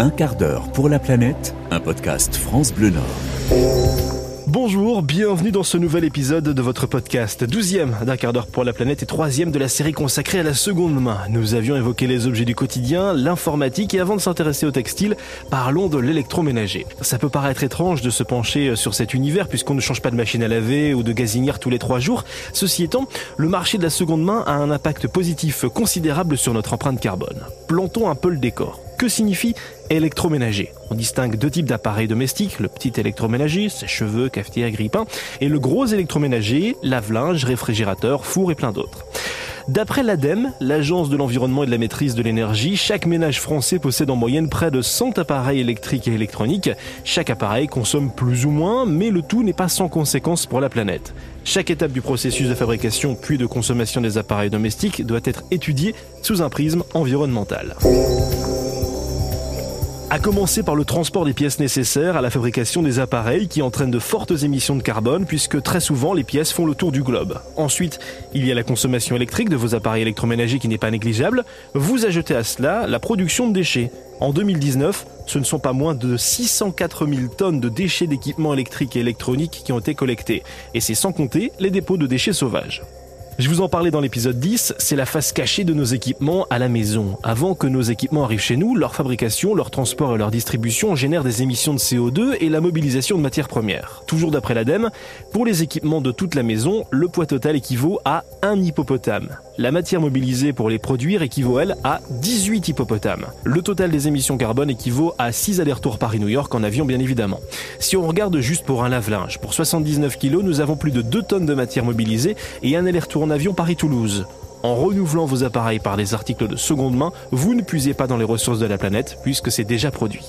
Un quart d'heure pour la planète, un podcast France Bleu Nord. Bonjour, bienvenue dans ce nouvel épisode de votre podcast, douzième d'un quart d'heure pour la planète et troisième de la série consacrée à la seconde main. Nous avions évoqué les objets du quotidien, l'informatique et avant de s'intéresser au textile, parlons de l'électroménager. Ça peut paraître étrange de se pencher sur cet univers puisqu'on ne change pas de machine à laver ou de gazinière tous les trois jours. Ceci étant, le marché de la seconde main a un impact positif considérable sur notre empreinte carbone. Plantons un peu le décor. Que signifie électroménager On distingue deux types d'appareils domestiques, le petit électroménager, sèche-cheveux, cafetière, grille-pain, et le gros électroménager, lave-linge, réfrigérateur, four et plein d'autres. D'après l'ADEME, l'Agence de l'environnement et de la maîtrise de l'énergie, chaque ménage français possède en moyenne près de 100 appareils électriques et électroniques. Chaque appareil consomme plus ou moins, mais le tout n'est pas sans conséquences pour la planète. Chaque étape du processus de fabrication puis de consommation des appareils domestiques doit être étudiée sous un prisme environnemental. A commencer par le transport des pièces nécessaires à la fabrication des appareils qui entraînent de fortes émissions de carbone puisque très souvent les pièces font le tour du globe. Ensuite, il y a la consommation électrique de vos appareils électroménagers qui n'est pas négligeable. Vous ajoutez à cela la production de déchets. En 2019, ce ne sont pas moins de 604 000 tonnes de déchets d'équipements électriques et électroniques qui ont été collectés. Et c'est sans compter les dépôts de déchets sauvages. Je vous en parlais dans l'épisode 10, c'est la face cachée de nos équipements à la maison. Avant que nos équipements arrivent chez nous, leur fabrication, leur transport et leur distribution génèrent des émissions de CO2 et la mobilisation de matières premières. Toujours d'après l'ADEME, pour les équipements de toute la maison, le poids total équivaut à un hippopotame. La matière mobilisée pour les produire équivaut, elle, à 18 hippopotames. Le total des émissions carbone équivaut à 6 allers-retours Paris-New York en avion, bien évidemment. Si on regarde juste pour un lave-linge, pour 79 kg, nous avons plus de 2 tonnes de matière mobilisée et un aller-retour avion Paris-Toulouse. En renouvelant vos appareils par des articles de seconde main, vous ne puisez pas dans les ressources de la planète puisque c'est déjà produit.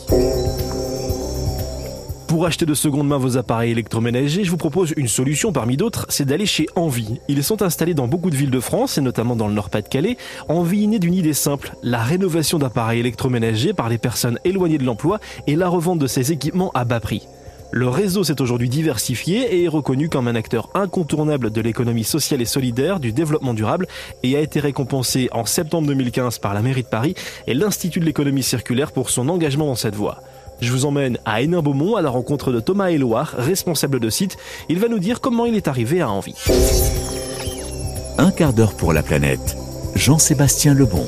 Pour acheter de seconde main vos appareils électroménagers, je vous propose une solution parmi d'autres, c'est d'aller chez Envie. Ils sont installés dans beaucoup de villes de France et notamment dans le Nord-Pas-de-Calais. Envie est né d'une idée simple, la rénovation d'appareils électroménagers par les personnes éloignées de l'emploi et la revente de ces équipements à bas prix. Le réseau s'est aujourd'hui diversifié et est reconnu comme un acteur incontournable de l'économie sociale et solidaire, du développement durable et a été récompensé en septembre 2015 par la mairie de Paris et l'Institut de l'économie circulaire pour son engagement dans cette voie. Je vous emmène à Hénin-Beaumont à la rencontre de Thomas Éloire, responsable de site. Il va nous dire comment il est arrivé à Envie. Un quart d'heure pour la planète. Jean-Sébastien Lebon.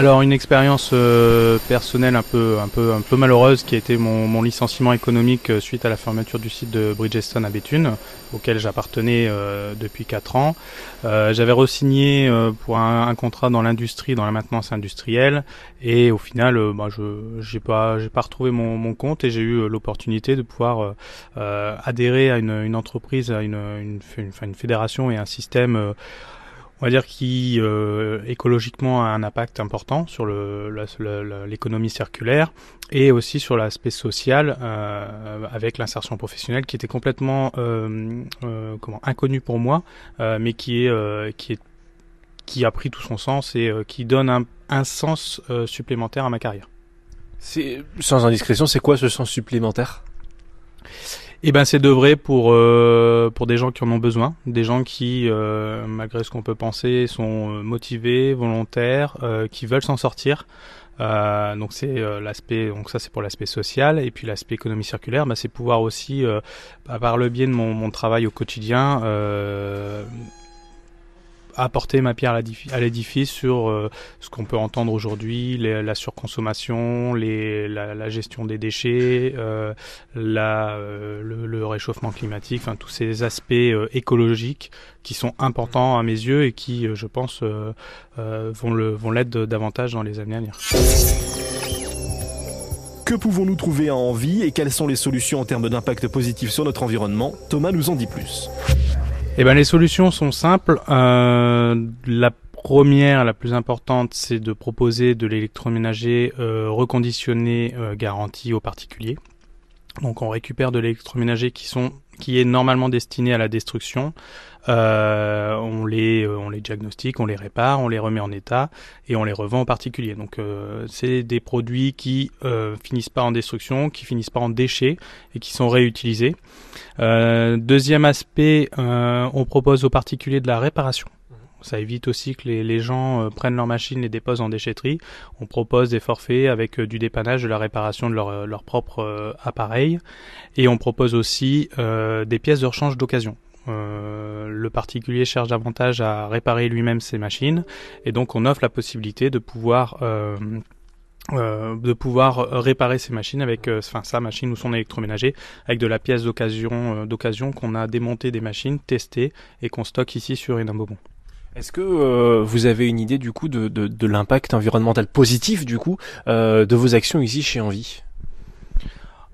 Alors une expérience euh, personnelle un peu, un, peu, un peu malheureuse qui a été mon, licenciement économique euh, suite à la fermeture du site de Bridgestone à Béthune, auquel j'appartenais euh, depuis 4 ans. J'avais re-signé pour un, contrat dans l'industrie, dans la maintenance industrielle, et au final, bah, je n'ai pas, pas retrouvé mon, compte et j'ai eu l'opportunité de pouvoir adhérer à une, entreprise, à une, une, une, fédération et un système on va dire qui euh, écologiquement a un impact important sur l'économie circulaire et aussi sur l'aspect social euh, avec l'insertion professionnelle qui était complètement euh, comment inconnu pour moi mais qui est qui est qui a pris tout son sens et qui donne un, un sens supplémentaire à ma carrière. Sans indiscrétion, c'est quoi ce sens supplémentaire? Eh ben c'est d'œuvrer pour euh, pour des gens qui en ont besoin, des gens qui euh, malgré ce qu'on peut penser sont euh, motivés, volontaires, qui veulent s'en sortir. donc c'est l'aspect donc ça c'est pour l'aspect social et puis l'aspect économie circulaire bah, c'est pouvoir aussi bah, par le biais de mon, mon travail au quotidien apporter ma pierre à l'édifice sur euh, ce qu'on peut entendre aujourd'hui, la surconsommation, la, gestion des déchets, euh, euh, le, réchauffement climatique, enfin tous ces aspects écologiques qui sont importants à mes yeux et qui, je pense, vont le vont l'être davantage dans les années à venir. Que pouvons-nous trouver à envie et quelles sont les solutions en termes d'impact positif sur notre environnement? Thomas nous en dit plus. Eh ben, les solutions sont simples. Euh, la première, la plus importante, c'est de proposer de l'électroménager euh, reconditionné euh, garanti aux particuliers. Donc on récupère de l'électroménager qui sont qui est normalement destiné à la destruction. Euh, on les on les diagnostique, on les répare, on les remet en état et on les revend aux particuliers. Donc c'est des produits qui finissent pas en destruction, qui finissent pas en déchets et qui sont réutilisés. deuxième aspect, on propose aux particuliers de la réparation. Ça évite aussi que les, gens euh, prennent leurs machines, les déposent en déchetterie. On propose des forfaits avec euh, du dépannage, de la réparation de leur, euh, propre appareil. Et on propose aussi des pièces de rechange d'occasion. le particulier cherche davantage à réparer lui-même ses machines et donc on offre la possibilité de pouvoir réparer ses machines avec sa machine ou son électroménager avec de la pièce d'occasion d'occasion qu'on a démonté des machines, testées et qu'on stocke ici sur Inambobon. Est-ce que euh, vous avez une idée du coup de, de, l'impact environnemental positif du coup euh, de vos actions ici chez Envie?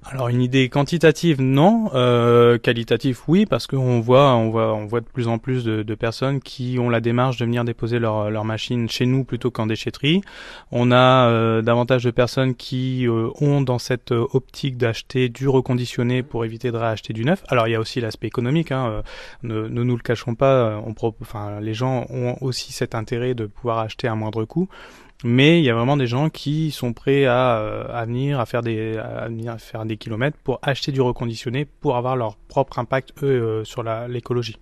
Alors une idée quantitative non, euh, qualitative oui parce qu'on voit on voit on voit de plus en plus de, de, personnes qui ont la démarche de venir déposer leur leur machine chez nous plutôt qu'en déchetterie. On a euh, davantage de personnes qui euh, ont dans cette optique d'acheter du reconditionné pour éviter de racheter du neuf. Alors il y a aussi l'aspect économique, hein, euh, ne, nous le cachons pas. On les gens ont aussi cet intérêt de pouvoir acheter à moindre coût mais il y a vraiment des gens qui sont prêts à, euh, venir faire des faire des kilomètres pour acheter du reconditionné pour avoir leur propre impact eux euh, sur l'écologie.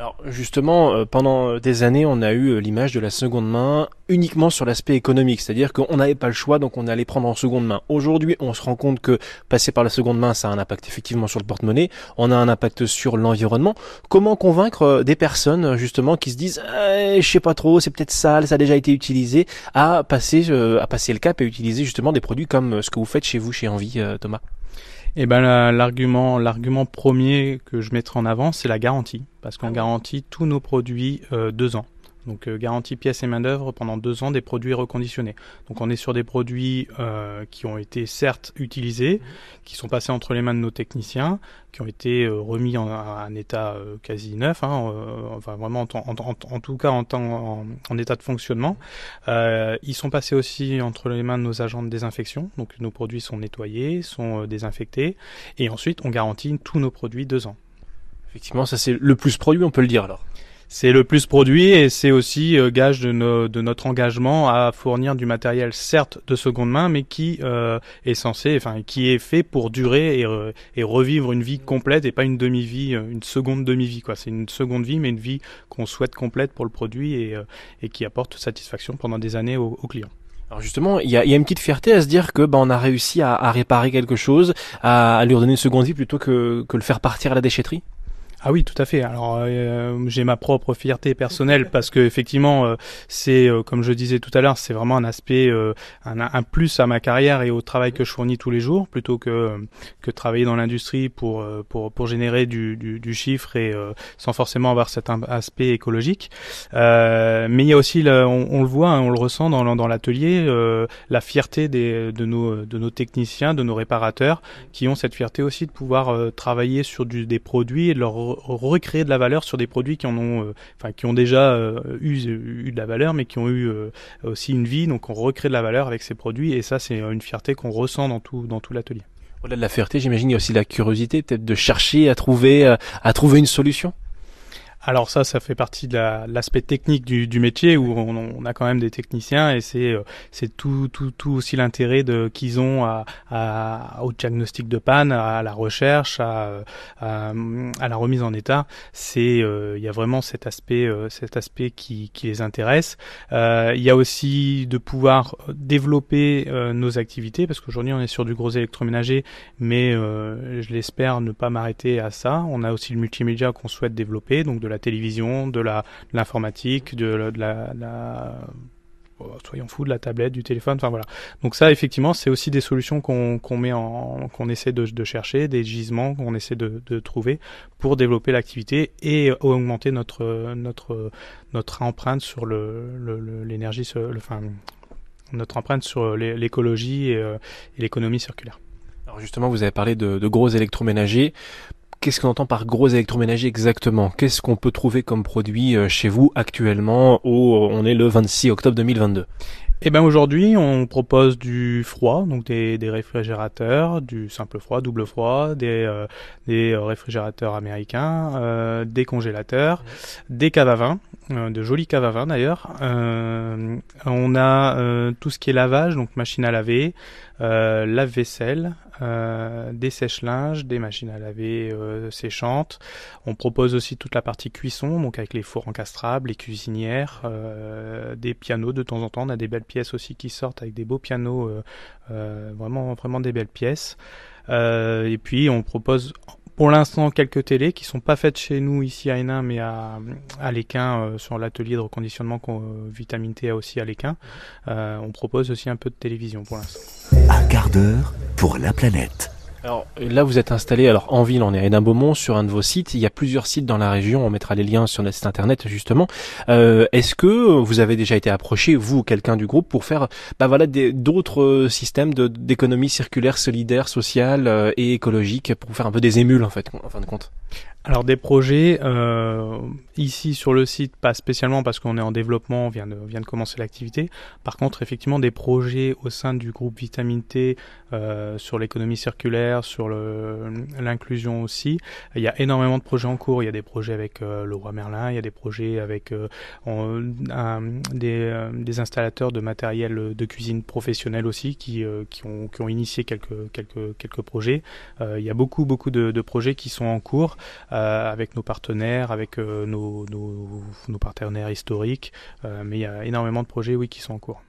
Alors justement, euh, pendant des années, on a eu euh, l'image de la seconde main uniquement sur l'aspect économique, c'est-à-dire qu'on n'avait pas le choix, donc on allait prendre en seconde main. Aujourd'hui, on se rend compte que passer par la seconde main, ça a un impact effectivement sur le porte-monnaie, on a un impact sur l'environnement. Comment convaincre euh, des personnes justement qui se disent, eh, je sais pas trop, c'est peut-être sale, ça a déjà été utilisé, à passer à passer le cap et utiliser justement des produits comme ce que vous faites chez vous, chez Envie, Thomas? Eh ben l'argument l'argument premier que je mettrai en avant, c'est la garantie, parce qu'on ah garantit tous nos produits euh, deux ans. Donc euh, garantie pièces et main d'œuvre pendant deux ans des produits reconditionnés. Donc on est sur des produits euh, qui ont été certes utilisés, qui sont passés entre les mains de nos techniciens, qui ont été euh, remis en, un état euh, quasi neuf, hein, euh, enfin vraiment en, en, en, tout cas en, en, état de fonctionnement. ils sont passés aussi entre les mains de nos agents de désinfection, donc nos produits sont nettoyés, sont désinfectés, et ensuite on garantit tous nos produits deux ans. Effectivement, ça c'est le plus produit, on peut le dire alors c'est le plus produit et c'est aussi euh, gage de, notre engagement à fournir du matériel certes de seconde main mais qui euh, est censé enfin qui est fait pour durer et, revivre une vie complète et pas une demi-vie euh, une seconde demi-vie quoi c'est une seconde vie mais une vie qu'on souhaite complète pour le produit et, et qui apporte satisfaction pendant des années aux, clients alors justement, il y a, une petite fierté à se dire que bah, on a réussi à, réparer quelque chose, à, à, lui redonner une seconde vie plutôt que, que le faire partir à la déchetterie? Ah oui, tout à fait. Alors euh, j'ai ma propre fierté personnelle parce que effectivement, euh, c'est euh, comme je disais tout à l'heure, c'est vraiment un aspect, un, un, plus à ma carrière et au travail que je fournis tous les jours, plutôt que que travailler dans l'industrie pour pour pour générer du, du, du chiffre et sans forcément avoir cet aspect écologique. mais il y a aussi, on, on, le voit, hein, on le ressent dans dans l'atelier, la fierté des de nos de nos techniciens, de nos réparateurs, qui ont cette fierté aussi de pouvoir travailler sur du, des produits et de leur recréer de la valeur sur des produits qui en ont, euh, enfin qui ont déjà euh, eu, eu, de la valeur, mais qui ont eu euh, aussi une vie. Donc on recrée de la valeur avec ces produits, et ça c'est une fierté qu'on ressent dans tout dans tout l'atelier. Au-delà de la fierté, j'imagine il y a aussi la curiosité, peut-être de chercher à trouver à trouver une solution. Alors ça, ça fait partie de l'aspect technique du, du, métier où on, on, a quand même des techniciens et c'est euh, c'est tout, tout, tout aussi l'intérêt de qu'ils ont à, à, au diagnostic de panne, à la recherche, à, à, à la remise en état. C'est euh, il y a vraiment cet aspect euh, cet aspect qui, qui les intéresse. il y a aussi de pouvoir développer nos activités parce qu'aujourd'hui on est sur du gros électroménager, mais je l'espère ne pas m'arrêter à ça. On a aussi le multimédia qu'on souhaite développer, donc de la télévision, de la l'informatique, de, de, la, la oh, soyons fous de la tablette, du téléphone, enfin voilà. Donc ça, effectivement, c'est aussi des solutions qu'on qu'on met en, qu'on essaie de, de, chercher, des gisements qu'on essaie de, de, trouver pour développer l'activité et augmenter notre notre notre empreinte sur le l'énergie, le, enfin notre empreinte sur l'écologie et, euh, et l'économie circulaire. Alors justement, vous avez parlé de, de gros électroménagers. Qu'est-ce qu'on entend par gros électroménager exactement? Qu'est-ce qu'on peut trouver comme produit euh, chez vous actuellement où on est le 26 octobre 2022 Eh ben aujourd'hui, on propose du froid, donc des, des, réfrigérateurs, du simple froid, double froid, des, euh, des réfrigérateurs américains, euh, des congélateurs, des caves à vin, euh, de jolis caves à vin d'ailleurs. on a tout ce qui est lavage, donc machine à laver, lave-vaisselle, des sèche-linges, des machines à laver séchantes. On propose aussi toute la partie cuisson, donc avec les fours encastrables, les cuisinières, des pianos de temps en temps. On a des belles pièces aussi qui sortent avec des beaux pianos, euh, euh, vraiment, vraiment des belles pièces. Euh, et puis on propose pour l'instant quelques télés qui sont pas faites chez nous ici à Hénin mais à, à l'Équin sur l'atelier de reconditionnement qu'on Vitamine T a aussi à l'Équin. on propose aussi un peu de télévision pour l'instant. Un quart d'heure pour la planète. Alors là, vous êtes installé alors en ville, on est à sur un de vos sites. Il y a plusieurs sites dans la région. On mettra les liens sur notre site internet justement. Euh, Est-ce que vous avez déjà été approché, vous ou quelqu'un du groupe, pour faire, bah voilà, d'autres euh, systèmes d'économie circulaire, solidaire, sociale euh, et écologique, pour faire un peu des émules en fait, en fin de compte? Alors des projets euh, ici sur le site, pas spécialement parce qu'on est en développement, on vient de, vient de commencer l'activité. Par contre, effectivement, des projets au sein du groupe Vitamine T euh, sur l'économie circulaire, sur l'inclusion aussi. Il y a énormément de projets en cours. Il y a des projets avec euh, le roi Merlin, il y a des projets avec euh, des, euh, des, installateurs de matériel de cuisine professionnel aussi qui, qui, ont, qui ont initié quelques, quelques, quelques projets. il y a beaucoup, beaucoup de, de projets qui sont en cours. Euh, avec nos partenaires, avec euh, nos, nos, partenaires historiques. Euh, mais il y a énormément de projets, oui, qui sont en cours.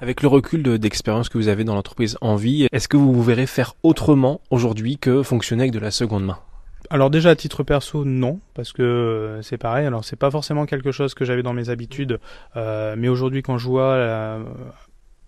Avec le recul d'expérience que vous avez dans l'entreprise Envie, est-ce que vous vous verrez faire autrement aujourd'hui que fonctionner avec de la seconde main? Alors déjà à titre perso non parce que c'est pareil alors c'est pas forcément quelque chose que j'avais dans mes habitudes mais aujourd'hui quand je vois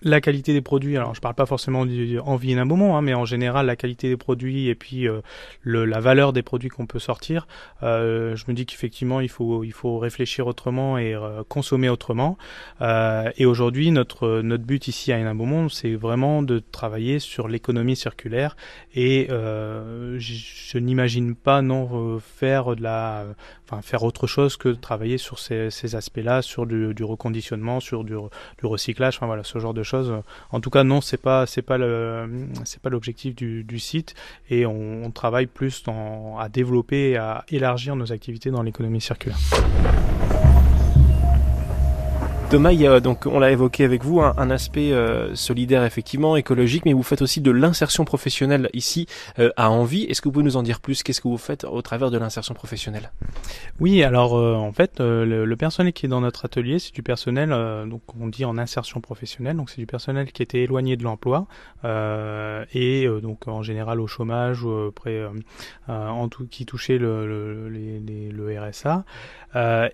la qualité des produits, alors je parle pas forcément en vie d'un moment, hein, mais en général la qualité des produits et puis euh, le, la valeur des produits qu'on peut sortir, euh, je me dis qu'effectivement il faut il faut réfléchir autrement et euh, consommer autrement. Euh, et aujourd'hui notre notre but ici à un Monde, c'est vraiment de travailler sur l'économie circulaire et je, je n'imagine pas non faire de la enfin faire autre chose que travailler sur ces, ces aspects-là, sur du, du, reconditionnement, sur du, du recyclage, enfin voilà ce genre de choses. En tout cas, non, c'est pas pas le c'est pas l'objectif du, site et on, travaille plus à développer et à élargir nos activités dans l'économie circulaire. Thomas, il y a, donc on l'a évoqué avec vous, un, un aspect euh, solidaire effectivement, écologique, mais vous faites aussi de l'insertion professionnelle ici euh, à Envie. Est-ce que vous pouvez nous en dire plus? Qu'est-ce que vous faites au travers de l'insertion professionnelle? Oui, alors euh, en fait, le, le, personnel qui est dans notre atelier, c'est du personnel, donc on dit en insertion professionnelle, donc c'est du personnel qui était éloigné de l'emploi et donc en général au chômage ou près, en tout qui touchait le, le, le RSA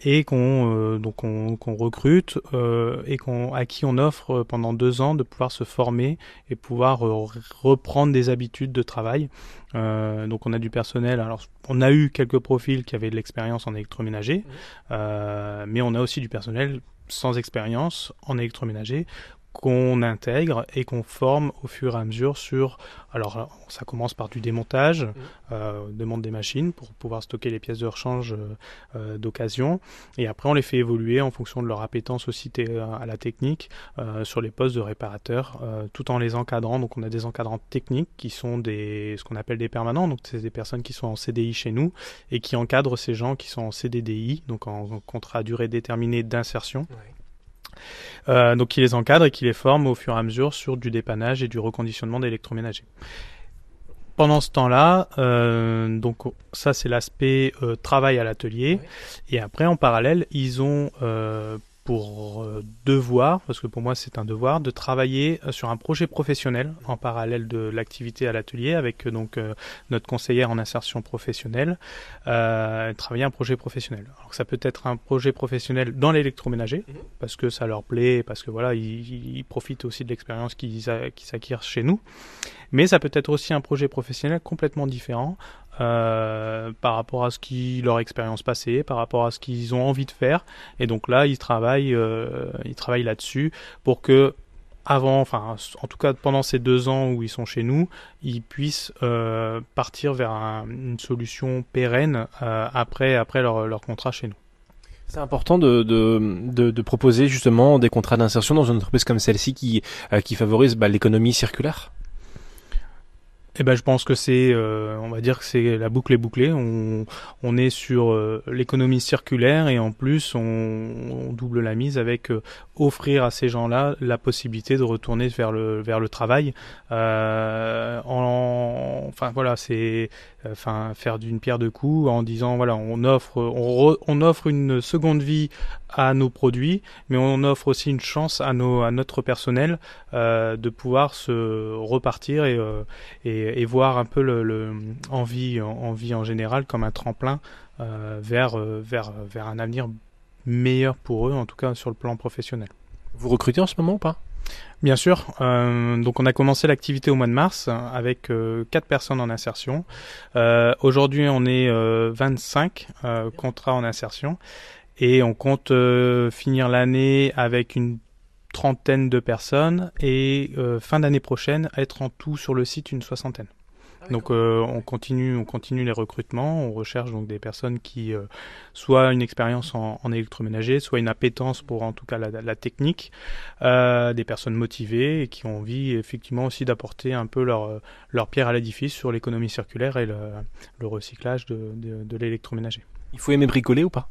et qu'on donc qu'on recrute euh, et qu'on, à qui on offre euh, pendant deux ans de pouvoir se former et pouvoir euh, reprendre des habitudes de travail. Euh, donc on a du personnel. Alors on a eu quelques profils qui avaient de l'expérience en électroménager, euh, mais on a aussi du personnel sans expérience en électroménager qu'on intègre et qu'on forme au fur et à mesure sur. Alors, ça commence par du démontage, mmh. euh, demande des machines pour pouvoir stocker les pièces de rechange euh, euh, d'occasion, et après on les fait évoluer en fonction de leur appétence aussi à la technique euh, sur les postes de réparateurs, euh, tout en les encadrant. Donc, on a des encadrants techniques qui sont des ce qu'on appelle des permanents, donc c'est des personnes qui sont en CDI chez nous et qui encadrent ces gens qui sont en CDDI, donc en, contrat à durée déterminée d'insertion. Ouais. Euh, donc qui les encadre et qui les forme au fur et à mesure sur du dépannage et du reconditionnement d'électroménager. Pendant ce temps-là, euh, donc ça c'est l'aspect euh, travail à l'atelier, oui. et après en parallèle ils ont pour euh, devoir, parce que pour moi c'est un devoir, de travailler euh, sur un projet professionnel en parallèle de l'activité à l'atelier avec euh, donc notre conseillère en insertion professionnelle, euh, travailler un projet professionnel. Alors ça peut être un projet professionnel dans l'électroménager mmh. parce que ça leur plaît, parce que voilà ils, ils profitent aussi de l'expérience qu'ils qu s'acquièrent chez nous, mais ça peut être aussi un projet professionnel complètement différent euh, par rapport à ce qui leur expérience passée, par rapport à ce qu'ils ont envie de faire. Et donc là, ils travaillent, euh, ils travaillent là-dessus pour que avant, enfin, en tout cas pendant ces deux ans où ils sont chez nous, ils puissent euh, partir vers un, une solution pérenne après, après leur, leur contrat chez nous. C'est important de, de, de, proposer justement des contrats d'insertion dans une entreprise comme celle-ci qui, qui favorise bah, l'économie circulaire eh ben, je pense que c'est, euh, on va dire que c'est la boucle est bouclée. On, on est sur euh, l'économie circulaire et en plus on, on double la mise avec euh, offrir à ces gens-là la possibilité de retourner vers le vers le travail. En, enfin voilà, c'est enfin faire d'une pierre deux coups en disant voilà, on offre on, on offre une seconde vie à nos produits, mais on offre aussi une chance à, nos, à notre personnel euh, de pouvoir se repartir et, euh, et, et, voir un peu le, le en, vie, en, vie en général comme un tremplin euh, vers, euh, vers, vers un avenir meilleur pour eux, en tout cas sur le plan professionnel. Vous recrutez en ce moment ou pas? Bien sûr. Euh, donc on a commencé l'activité au mois de mars avec euh, 4 personnes en insertion. Euh, Aujourd'hui on est 25 contrats en insertion. Et on compte finir l'année avec une trentaine de personnes et euh, fin d'année prochaine être en tout sur le site une soixantaine. Ah donc euh, on continue, on continue les recrutements, on recherche donc des personnes qui euh, soit une expérience en, en, électroménager, soit une appétence pour en tout cas la, la technique, euh, des personnes motivées et qui ont envie effectivement aussi d'apporter un peu leur leur pierre à l'édifice sur l'économie circulaire et le, le recyclage de, de, de l'électroménager. Il faut aimer bricoler ou pas?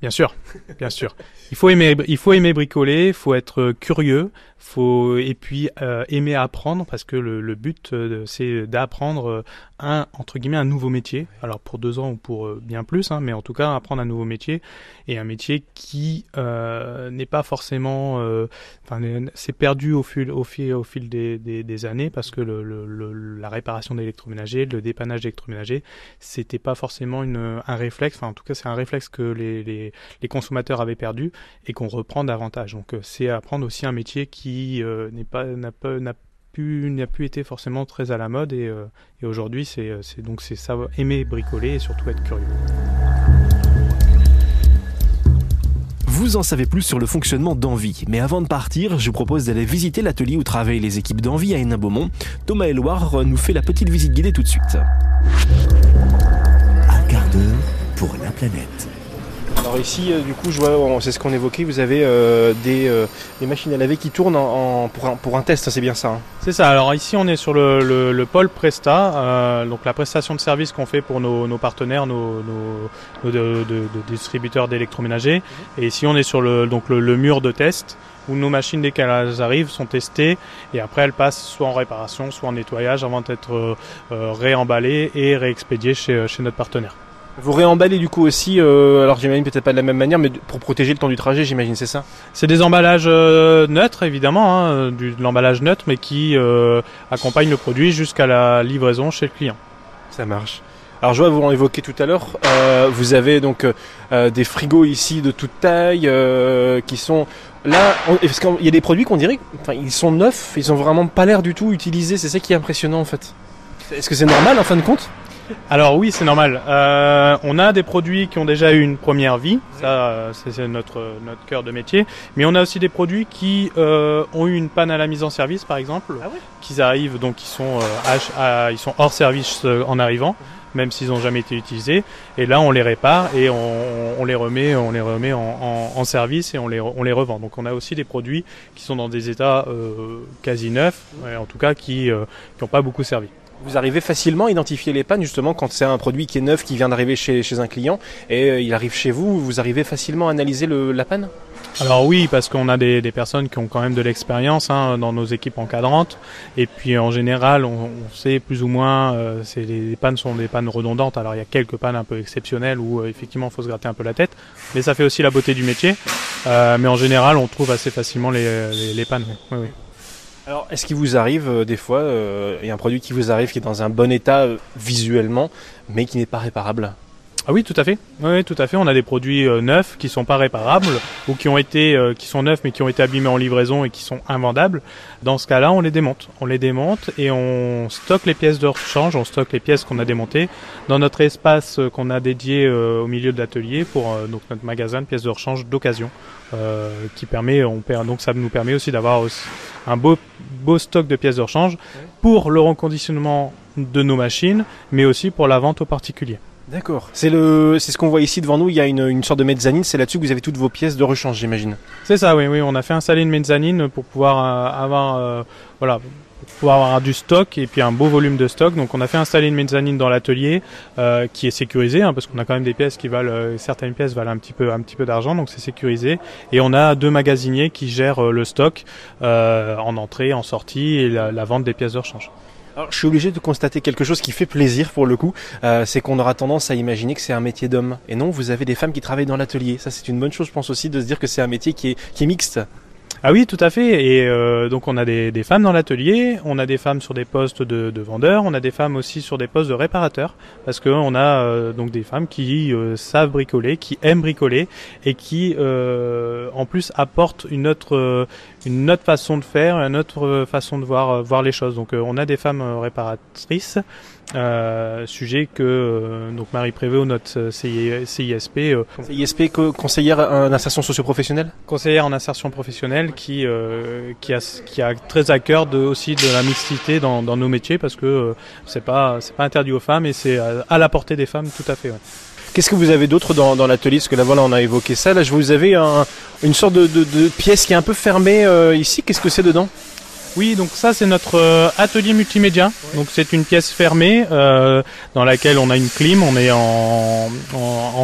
Bien sûr, bien sûr. Il faut aimer, il faut aimer bricoler, il faut être curieux, faut et puis euh, aimer apprendre parce que le, le but euh, c'est d'apprendre euh, un entre guillemets un nouveau métier. Alors pour deux ans ou pour euh, bien plus, hein, mais en tout cas apprendre un nouveau métier et un métier qui euh, n'est pas forcément, enfin c'est perdu au fil au fil au fil des, des, des années parce que le, le, la réparation d'électroménager, le dépannage d'électroménager, c'était pas forcément une, un réflexe. Enfin en tout cas c'est un réflexe que les, les, les consommateurs avaient perdu et qu'on reprend davantage. Donc c'est apprendre aussi un métier qui euh, n'est pas n'a pas n'a plus n'a plus été forcément très à la mode et, euh, et aujourd'hui c'est c'est donc c'est ça aimer bricoler et surtout être curieux. Vous en savez plus sur le fonctionnement d'Envie, mais avant de partir, je vous propose d'aller visiter l'atelier où travaillent les équipes d'Envie à Hénin-Beaumont. Thomas Eloire nous fait la petite visite guidée tout de suite. Un quart d'heure pour la planète. Alors ici, euh, du coup, je vois, c'est ce qu'on évoquait, vous avez euh, des, euh, des, machines à laver qui tournent en, en pour, un, pour, un, test, c'est bien ça hein C'est ça, alors ici on est sur le, le, le pôle Presta, euh, donc la prestation de service qu'on fait pour nos, nos partenaires, nos, nos, nos de, de, de distributeurs d'électroménager. Mmh. Et ici on est sur le, donc le, le mur de test où nos machines dès qu'elles arrivent sont testées et après elles passent soit en réparation, soit en nettoyage avant d'être euh, réemballées et réexpédiées chez, chez notre partenaire. Vous réemballez du coup aussi, euh, alors j'imagine peut-être pas de la même manière, mais pour protéger le temps du trajet, j'imagine, c'est ça C'est des emballages euh, neutres, évidemment, hein, du, de l'emballage neutre, mais qui euh, accompagne le produit jusqu'à la livraison chez le client. Ça marche. Alors je vois, vous en évoquez tout à l'heure, euh, vous avez donc euh, des frigos ici de toute taille euh, qui sont là, on, parce qu'il y a des produits qu'on dirait, enfin ils sont neufs, ils ont vraiment pas l'air du tout utilisés, c'est ça qui est impressionnant en fait. Est-ce que c'est normal en fin de compte? Alors oui, c'est normal. Euh, on a des produits qui ont déjà eu une première vie, ça c'est notre notre cœur de métier. Mais on a aussi des produits qui euh, ont eu une panne à la mise en service, par exemple, ah oui qui arrivent donc ils sont euh, à, ils sont hors service euh, en arrivant, même s'ils n'ont jamais été utilisés. Et là, on les répare et on, on les remet, on les remet en, en, en, service et on les on les revend. Donc on a aussi des produits qui sont dans des états euh, quasi neufs, en tout cas qui qui n'ont pas beaucoup servi. Vous arrivez facilement à identifier les pannes justement quand c'est un produit qui est neuf, qui vient d'arriver chez, un client et euh, il arrive chez vous, vous arrivez facilement à analyser la panne? Alors oui, parce qu'on a des, personnes qui ont quand même de l'expérience hein, dans nos équipes encadrantes. Et puis en général, on, sait plus ou moins, euh, les, les, pannes sont des pannes redondantes. Alors il y a quelques pannes un peu exceptionnelles où euh, effectivement il faut se gratter un peu la tête. Mais ça fait aussi la beauté du métier. Euh, mais en général, on trouve assez facilement les, les, les pannes. Oui, oui. Alors, est-ce qu'il vous arrive euh, des fois, euh, il y a un produit qui vous arrive qui est dans un bon état euh, visuellement, mais qui n'est pas réparable? Ah oui, tout à fait. On a des produits euh, neufs qui sont pas réparables ou qui ont été, euh, qui sont neufs mais qui ont été abîmés en livraison et qui sont invendables. Dans ce cas-là, on les démonte. On les démonte et on stocke les pièces de rechange. On stocke les pièces qu'on a démontées dans notre espace euh, qu'on a dédié au milieu de l'atelier pour notre magasin de pièces de rechange d'occasion, qui permet, donc ça nous permet aussi d'avoir un beau, beau stock de pièces de rechange pour le reconditionnement de nos machines, mais aussi pour la vente aux particuliers. D'accord. C'est le, c'est ce qu'on voit ici devant nous. Il y a une, une sorte de mezzanine. C'est là-dessus que vous avez toutes vos pièces de rechange, j'imagine. C'est ça, oui, oui. On a fait installer une mezzanine pour pouvoir euh, avoir, euh, voilà, pour pouvoir avoir du stock et puis un beau volume de stock. Donc, on a fait installer une mezzanine dans l'atelier euh, qui est sécurisée, hein, parce qu'on a quand même des pièces qui valent, euh, certaines pièces valent un petit peu, un petit peu d'argent, donc c'est sécurisé. Et on a deux magasiniers qui gèrent euh, le stock en entrée, en sortie et la, la vente des pièces de rechange. Alors, je suis obligé de constater quelque chose qui fait plaisir pour le coup. Euh, c'est qu'on aura tendance à imaginer que c'est un métier d'homme. Et non, vous avez des femmes qui travaillent dans l'atelier. Ça, c'est une bonne chose, je pense aussi, de se dire que c'est un métier qui est, mixte. Ah oui, tout à fait. Et euh, donc on a des, femmes dans l'atelier, on a des femmes sur des postes de, de vendeurs, on a des femmes aussi sur des postes de réparateurs, parce que on a euh, donc des femmes qui savent bricoler, qui aiment bricoler et qui en plus apportent une autre une autre façon de faire, une autre euh, façon de voir euh, voir les choses. Donc euh, on a des femmes réparatrices. Sujet que donc Marie Prévost, notre CI CISP, C'est ISP, co- conseillère en insertion socio-professionnelle? Conseillère en insertion professionnelle qui qui a qui a très à cœur de aussi de la mixité dans, dans nos métiers parce que c'est pas c'est pas interdit aux femmes et c'est à, à la portée des femmes tout à fait. ouais. Qu'est-ce que vous avez d'autre dans, l'atelier? Parce que là, voilà, on a évoqué ça. Là, je vous un- une sorte de, pièce qui est un peu fermée euh, ici. Qu'est-ce que c'est dedans? Oui, donc ça c'est notre euh, atelier multimédia. Donc c'est une pièce fermée euh, dans laquelle on a une clim, on est en,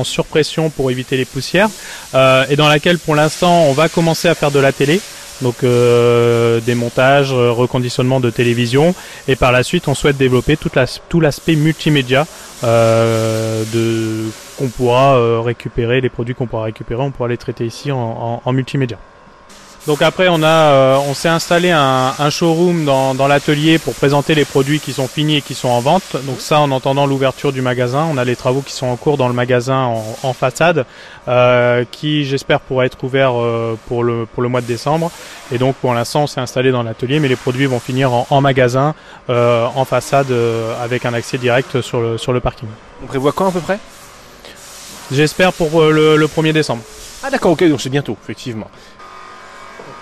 surpression pour éviter les poussières et dans laquelle pour l'instant on va commencer à faire de la télé. Donc euh, des montages, euh, reconditionnement de télévision et par la suite on souhaite développer tout l'aspect multimédia euh, de qu'on pourra euh, récupérer les produits qu'on pourra récupérer, on pourra les traiter ici en multimédia. Donc après on a euh, on s'est installé un, un showroom dans, dans l'atelier pour présenter les produits qui sont finis et qui sont en vente. Donc ça en entendant l'ouverture du magasin, on a les travaux qui sont en cours dans le magasin en, en façade, euh, qui j'espère pourra être ouvert euh, pour le pour le mois de décembre. Et donc pour l'instant on s'est installé dans l'atelier, mais les produits vont finir en, en magasin, euh, en façade euh, avec un accès direct sur le sur le parking. On prévoit quand à peu près? J'espère pour euh, le, le 1er décembre. Ah d'accord, ok, donc c'est bientôt, effectivement.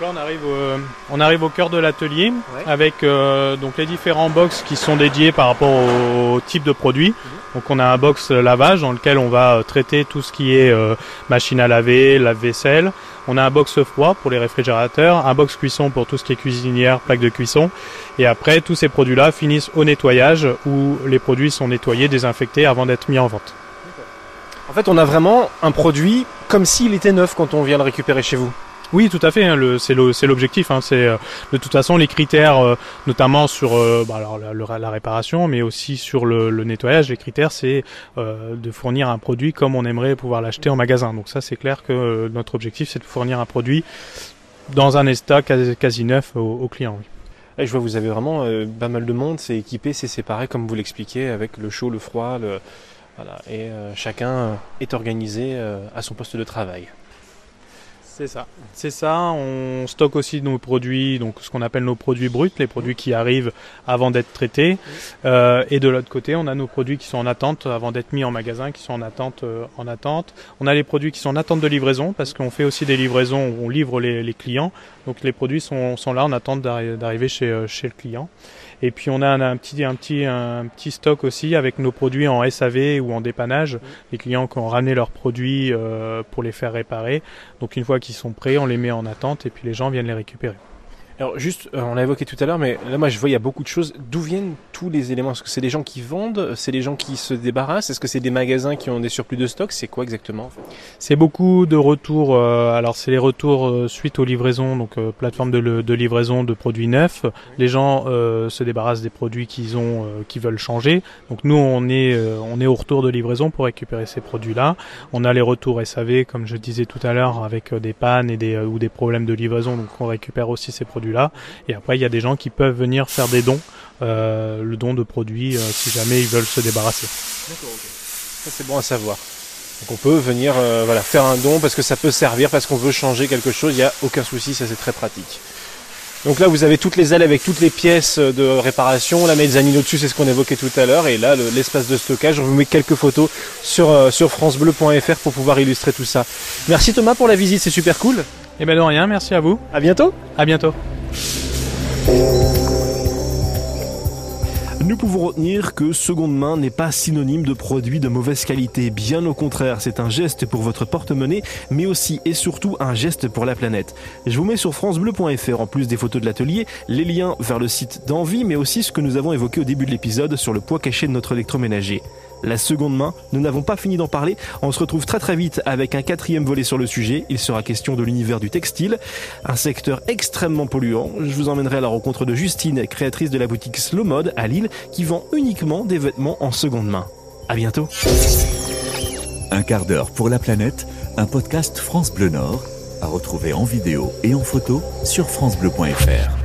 Là, on arrive, au, on arrive au cœur de l'atelier avec euh, donc les différents box qui sont dédiés par rapport au, type de produit. Donc on a un box lavage dans lequel on va euh, traiter tout ce qui est euh, machine à laver, lave-vaisselle. On a un box froid pour les réfrigérateurs, un box cuisson pour tout ce qui est cuisinière, plaque de cuisson. Et après, tous ces produits-là finissent au nettoyage où les produits sont nettoyés, désinfectés avant d'être mis en vente. En fait, on a vraiment un produit comme s'il était neuf quand on vient le récupérer chez vous. Oui, tout à fait. hein, le- c'est le- c'est l'objectif. hein, c'est euh, de toute façon les critères, euh, notamment sur euh, bah, la, la réparation, mais aussi sur le, nettoyage. Les critères, c'est de fournir un produit comme on aimerait pouvoir l'acheter en magasin. Donc ça, c'est clair que notre objectif, c'est de fournir un produit dans un état quasi, neuf au, client. oui. Et je vois, vous avez vraiment pas mal de monde, c'est équipé, c'est séparé, comme vous l'expliquez, avec le chaud, le froid, le... Voilà. Et chacun est organisé à son poste de travail. C'est ça. C'est ça. On stocke aussi nos produits, donc ce qu'on appelle nos produits bruts, les produits qui arrivent avant d'être traités. Euh, et de l'autre côté, on a nos produits qui sont en attente avant d'être mis en magasin, qui sont en attente, euh, en attente. On a les produits qui sont en attente de livraison parce qu'on fait aussi des livraisons où on livre les, clients. Donc les produits sont, là en attente d'arri- d'arriver euh, chez le client. Et puis on a un, un petit, un, petit, un petit stock aussi avec nos produits en SAV ou en dépannage. Les clients qui ont ramené leurs produits euh, pour les faire réparer. Donc une fois qu'ils sont prêts, on les met en attente et puis les gens viennent les récupérer. Alors juste, euh, on l'a évoqué tout à l'heure, mais là moi je vois il y a beaucoup de choses. D'où viennent tous les éléments? Est-ce que c'est des gens qui vendent? C'est des gens qui se débarrassent? Est-ce que c'est des magasins qui ont des surplus de stock? C'est quoi exactement en fait? C'est beaucoup de retours. euh, alors c'est les retours euh, suite aux livraisons, donc plateforme de, livraison de produits neufs. Les gens se débarrassent des produits qu'ils ont, qu'ils veulent changer. Donc nous on est, on est au retour de livraison pour récupérer ces produits-là. On a les retours SAV, comme je disais tout à l'heure, avec des pannes et des ou des problèmes de livraison. Donc on récupère aussi ces produits-là. Et après il y a des gens qui peuvent venir faire des dons, euh, le don de produits euh, si jamais ils veulent se débarrasser. Ça c'est bon à savoir. Donc on peut venir euh, voilà, faire un don parce que ça peut servir, parce qu'on veut changer quelque chose, il n'y a aucun souci, ça c'est très pratique. Donc là vous avez toutes les ailes avec toutes les pièces de réparation, la mezzanine au-dessus c'est ce qu'on évoquait tout à l'heure, et là le- l'espace de stockage, on vous met quelques photos sur, euh, sur francebleu.fr pour pouvoir illustrer tout ça. Merci Thomas pour la visite, c'est super cool. Et ben de rien, merci à vous. À bientôt À bientôt. Nous pouvons retenir que seconde main n'est pas synonyme de produit de mauvaise qualité. Bien au contraire, c'est un geste pour votre porte-monnaie, mais aussi et surtout un geste pour la planète. Je vous mets sur francebleu.fr en plus des photos de l'atelier, les liens vers le site d'Envie, mais aussi ce que nous avons évoqué au début de l'épisode sur le poids caché de notre électroménager la seconde main. Nous n'avons pas fini d'en parler. On se retrouve très très vite avec un quatrième volet sur le sujet. Il sera question de l'univers du textile, un secteur extrêmement polluant. Je vous emmènerai à la rencontre de Justine, créatrice de la boutique Slow Mode à Lille, qui vend uniquement des vêtements en seconde main. À bientôt. Un quart d'heure pour la planète, un podcast France Bleu Nord, à retrouver en vidéo et en photo sur francebleu.fr.